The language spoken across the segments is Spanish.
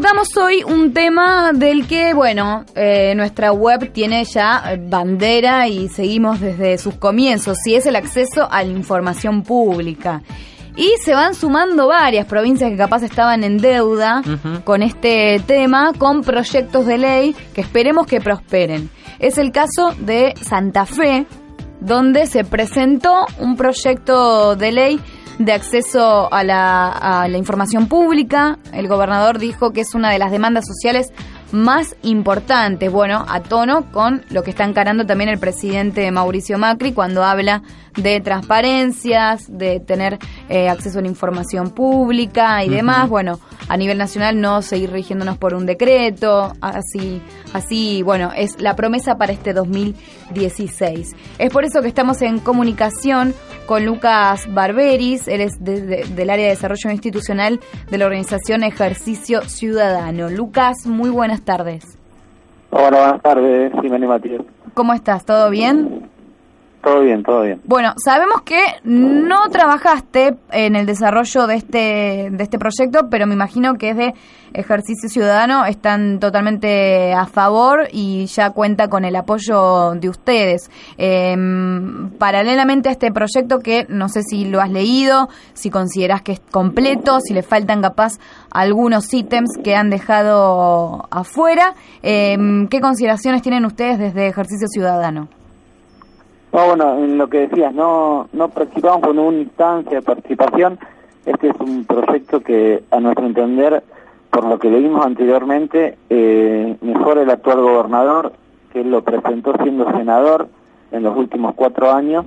tocamos hoy un tema del que, bueno, eh, nuestra web tiene ya bandera y seguimos desde sus comienzos, y es el acceso a la información pública. Y se van sumando varias provincias que capaz estaban en deuda con este tema, con proyectos de ley que esperemos que prosperen. Es el caso de Santa Fe, donde se presentó un proyecto de ley de acceso a la, a la información pública. El gobernador dijo que es una de las demandas sociales más importantes, bueno, a tono con lo que está encarando también el presidente Mauricio Macri cuando habla de transparencias, de tener eh, acceso a la información pública y demás. Bueno, a nivel nacional no seguir rigiéndonos por un decreto, así, así, bueno, es la promesa para este 2016. Es por eso que estamos en comunicación con Lucas Barberis, él es del área de desarrollo institucional de la organización Ejercicio Ciudadano. Lucas, muy buenas tardes. Hola, buenas tardes, Jiménez Matías. ¿Cómo estás? ¿Todo bien? Todo bien, todo bien. Bueno, sabemos que no trabajaste en el desarrollo de este, de este proyecto, pero me imagino que es de Ejercicio Ciudadano están totalmente a favor y ya cuenta con el apoyo de ustedes. Em, paralelamente a este proyecto que no sé si lo has leído, si consideras que es completo, si le faltan capaz algunos ítems que han dejado afuera, em, ¿qué consideraciones tienen ustedes desde Ejercicio Ciudadano? No, bueno, en lo que decías, no, no participamos con una instancia de participación. Este es un proyecto que, a nuestro entender, por lo que leímos anteriormente, eh, mejora el actual gobernador, que lo presentó siendo senador en los últimos cuatro años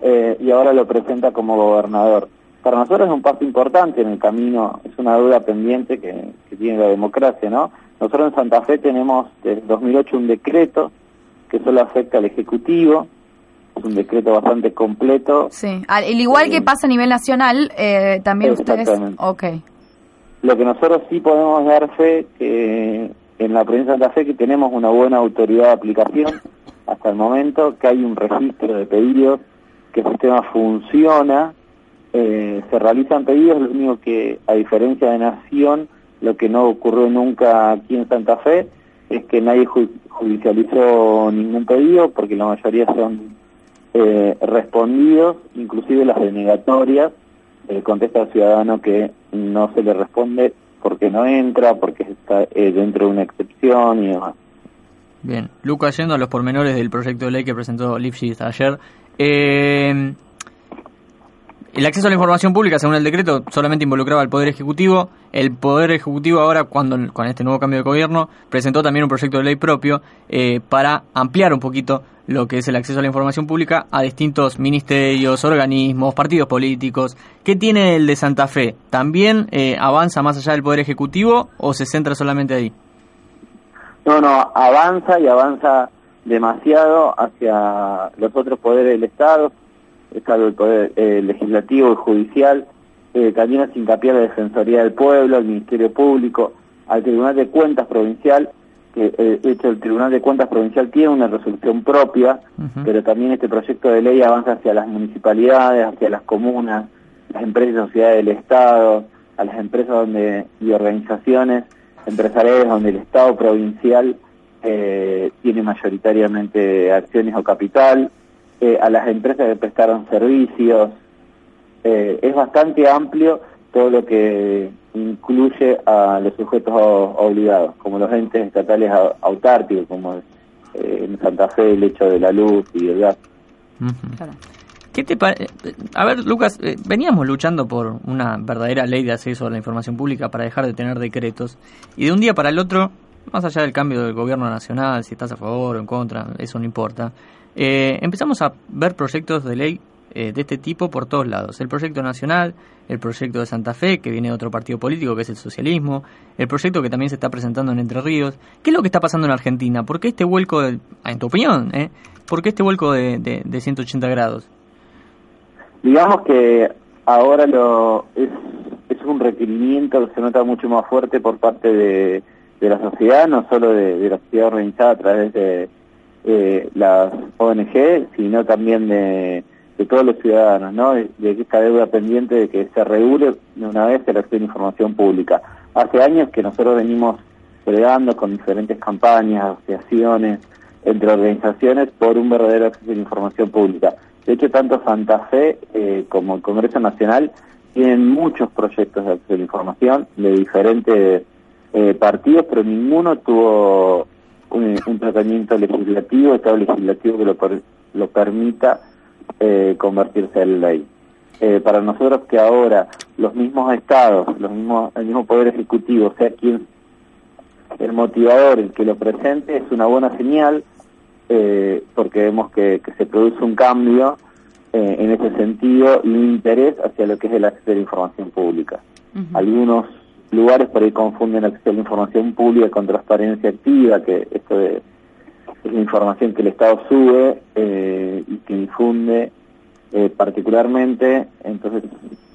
eh, y ahora lo presenta como gobernador. Para nosotros es un paso importante en el camino, es una duda pendiente que, que tiene la democracia, ¿no? Nosotros en Santa Fe tenemos desde 2008 un decreto que solo afecta al Ejecutivo, es un decreto bastante completo. Sí, al igual que pasa a nivel nacional, eh, también ustedes... Ok. Lo que nosotros sí podemos dar fe que en la provincia de Santa Fe que tenemos una buena autoridad de aplicación hasta el momento, que hay un registro de pedidos, que el sistema funciona, eh, se realizan pedidos, lo único que a diferencia de Nación, lo que no ocurrió nunca aquí en Santa Fe es que nadie judicializó ningún pedido porque la mayoría son eh, respondidos, inclusive las denegatorias, eh, contesta al ciudadano que no se le responde porque no entra, porque está eh, dentro de una excepción y demás. Bien, Lucas, yendo a los pormenores del proyecto de ley que presentó Lipschitz ayer, eh, el acceso a la información pública, según el decreto, solamente involucraba al Poder Ejecutivo. El Poder Ejecutivo ahora, cuando con este nuevo cambio de gobierno, presentó también un proyecto de ley propio eh, para ampliar un poquito lo que es el acceso a la información pública a distintos ministerios, organismos, partidos políticos. ¿Qué tiene el de Santa Fe? ¿También eh, avanza más allá del Poder Ejecutivo o se centra solamente ahí? No, no, avanza y avanza demasiado hacia los otros poderes del Estado, está el Poder eh, Legislativo y Judicial, eh, también hace hincapié a la Defensoría del Pueblo, al Ministerio Público, al Tribunal de Cuentas Provincial, que eh, de hecho el Tribunal de Cuentas Provincial tiene una resolución propia, pero también este proyecto de ley avanza hacia las municipalidades, hacia las comunas, las empresas y sociedades del Estado, a las empresas donde y organizaciones empresariales donde el Estado provincial eh, tiene mayoritariamente acciones o capital, eh, a las empresas que prestaron servicios. Eh, es bastante amplio todo lo que incluye a los sujetos obligados, como los entes estatales autárquicos, como eh, en Santa Fe el hecho de la luz y el gas. ¿Qué te A ver, Lucas, veníamos luchando por una verdadera ley de acceso a la información pública para dejar de tener decretos, y de un día para el otro, más allá del cambio del gobierno nacional, si estás a favor o en contra, eso no importa, eh, empezamos a ver proyectos de ley eh, de este tipo por todos lados. El proyecto nacional, el proyecto de Santa Fe, que viene de otro partido político, que es el socialismo, el proyecto que también se está presentando en Entre Ríos. ¿Qué es lo que está pasando en Argentina? ¿Por qué este vuelco, en tu opinión, eh, por qué este vuelco de, de, 180 grados? Digamos que ahora lo es, es un requerimiento que se nota mucho más fuerte por parte de, de la sociedad, no solo de la sociedad organizada a través de las ONG, sino también de, todos los ciudadanos, ¿no? De, esta deuda pendiente de que se regule de una vez el acceso a información pública. hace años que nosotros venimos bregando con diferentes campañas, asociaciones, entre organizaciones por un verdadero acceso a la información pública. De hecho, tanto Santa Fe eh, como el Congreso Nacional tienen muchos proyectos de acceso a la información de diferentes eh, partidos, pero ninguno tuvo un, tratamiento legislativo, estado legislativo que lo, lo permita eh, convertirse en ley. para nosotros que ahora los mismos estados, los mismos, el mismo poder ejecutivo sea quien el motivador, el que lo presente, es una buena señal eh, porque vemos que, se produce un cambio eh, en ese sentido y un interés hacia lo que es el acceso a la información pública. Algunos lugares por ahí confunden acceso a la información pública con transparencia activa, que esto es la información que el Estado sube eh, y que difunde particularmente, entonces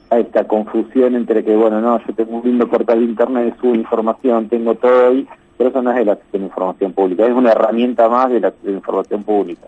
hay esta confusión entre que, bueno, no, yo tengo un lindo portal de internet, subo información, tengo todo ahí, pero eso no es el acceso a la información pública, es una herramienta más de la, información pública.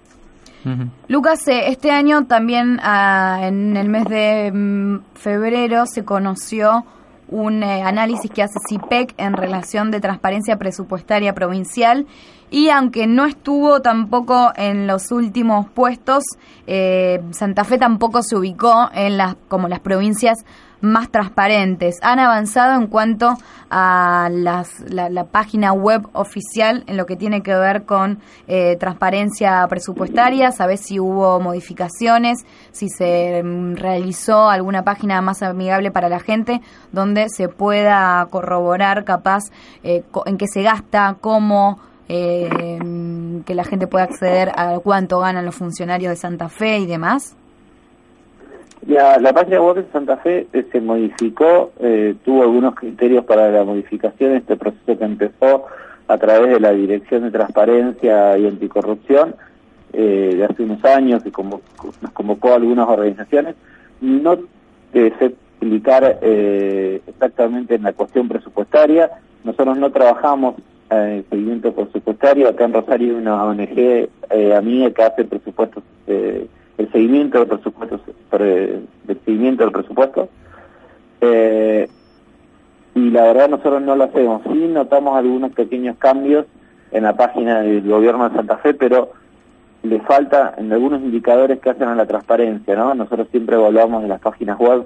Lucas, eh, este año también ah, en el mes de mm, febrero se conoció un eh, análisis que hace CIPEC en relación de transparencia presupuestaria provincial. Y aunque no estuvo tampoco en los últimos puestos, eh, Santa Fe tampoco se ubicó en las como las provincias más transparentes. Han avanzado en cuanto a las, la, página web oficial en lo que tiene que ver con eh, transparencia presupuestaria, sabes si hubo modificaciones, si se mm, realizó alguna página más amigable para la gente donde se pueda corroborar capaz eh, en qué se gasta, cómo eh, que la gente pueda acceder a cuánto ganan los funcionarios de Santa Fe y demás. La, la página web de Santa Fe eh, se modificó, eh, tuvo algunos criterios para la modificación, este proceso que empezó a través de la Dirección de Transparencia y Anticorrupción eh, de hace unos años, y como, nos convocó algunas organizaciones. No sé explicar exactamente en la cuestión presupuestaria, nosotros no trabajamos en seguimiento presupuestario, acá en Rosario hay una ONG amiga que hace presupuestos el seguimiento del presupuesto, del seguimiento del presupuesto. Eh, y la verdad nosotros no lo hacemos. Sí notamos algunos pequeños cambios en la página del gobierno de Santa Fe, pero le falta en algunos indicadores que hacen a la transparencia, ¿no? Nosotros siempre evaluamos en las páginas web,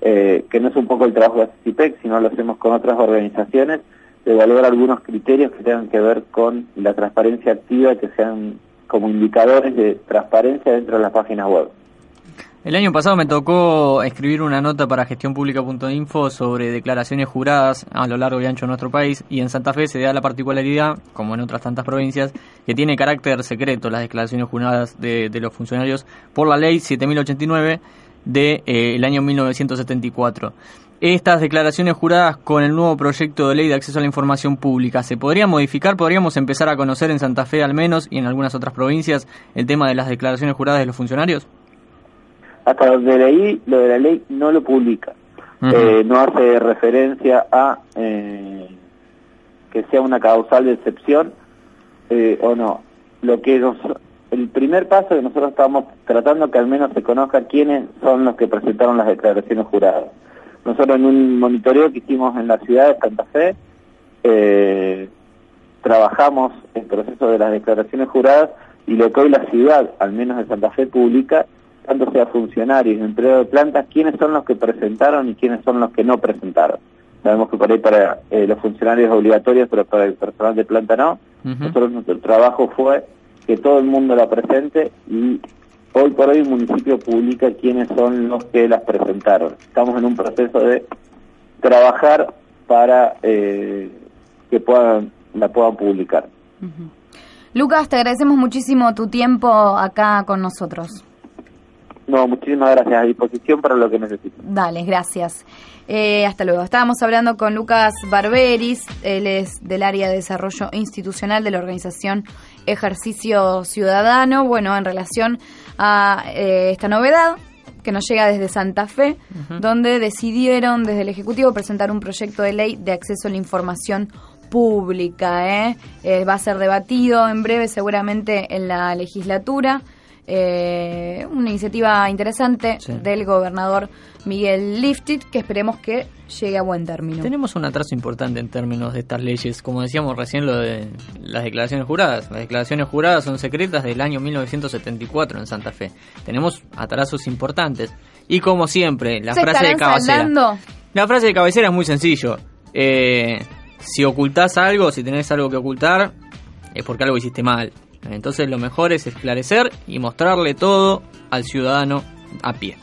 eh, que no es un poco el trabajo de CIPEC, sino lo hacemos con otras organizaciones, de evaluar algunos criterios que tengan que ver con la transparencia activa, que sean como indicadores de transparencia dentro de las páginas web. El año pasado me tocó escribir una nota para gestionpublica.info sobre declaraciones juradas a lo largo y ancho de nuestro país y en Santa Fe se da la particularidad, como en otras tantas provincias, que tiene carácter secreto las declaraciones juradas de, los funcionarios por la ley 7089 del de, eh, año 1974 estas declaraciones juradas con el nuevo proyecto de ley de acceso a la información pública, ¿se podría modificar? ¿Podríamos empezar a conocer en Santa Fe al menos y en algunas otras provincias el tema de las declaraciones juradas de los funcionarios? Hasta donde leí, lo de la ley no lo publica. Eh, no hace referencia a eh, que sea una causal de excepción eh, o no. Lo que nos, el primer paso que nosotros estamos tratando que al menos se conozca quiénes son los que presentaron las declaraciones juradas nosotros en un monitoreo que hicimos en la ciudad de Santa Fe, eh, trabajamos el proceso de las declaraciones juradas y lo que hoy la ciudad, al menos de Santa Fe, publica, tanto sea funcionarios, empleados de plantas, quiénes son los que presentaron y quiénes son los que no presentaron. Sabemos que por ahí para eh, los funcionarios es obligatorio, pero para el personal de planta no. Nosotros nuestro trabajo fue que todo el mundo la presente y Hoy por hoy el municipio publica quiénes son los que las presentaron. Estamos en un proceso de trabajar para eh, que puedan la puedan publicar. Lucas, te agradecemos muchísimo tu tiempo acá con nosotros. No, muchísimas gracias. A disposición para lo que necesiten. Dale, gracias. Eh, hasta luego. Estábamos hablando con Lucas Barberis, él es del área de desarrollo institucional de la organización Ejercicio Ciudadano, bueno, en relación a eh, esta novedad que nos llega desde Santa Fe, donde decidieron desde el Ejecutivo presentar un proyecto de ley de acceso a la información pública. ¿eh? va a ser debatido en breve seguramente en la legislatura. Eh, una iniciativa interesante Sí. del gobernador Miguel Liftit que esperemos que llegue a buen término. Tenemos un atraso importante en términos de estas leyes. Como decíamos recién, lo de las declaraciones juradas. Las declaraciones juradas son secretas del año 1974 en Santa Fe. Tenemos atrasos importantes. Y como siempre, la ¿Se frase de cabecera. saldando? La frase de cabecera es muy sencillo. Eh, si ocultás algo, si tenés algo que ocultar, es porque algo hiciste mal. Entonces lo mejor es esclarecer y mostrarle todo al ciudadano a pie.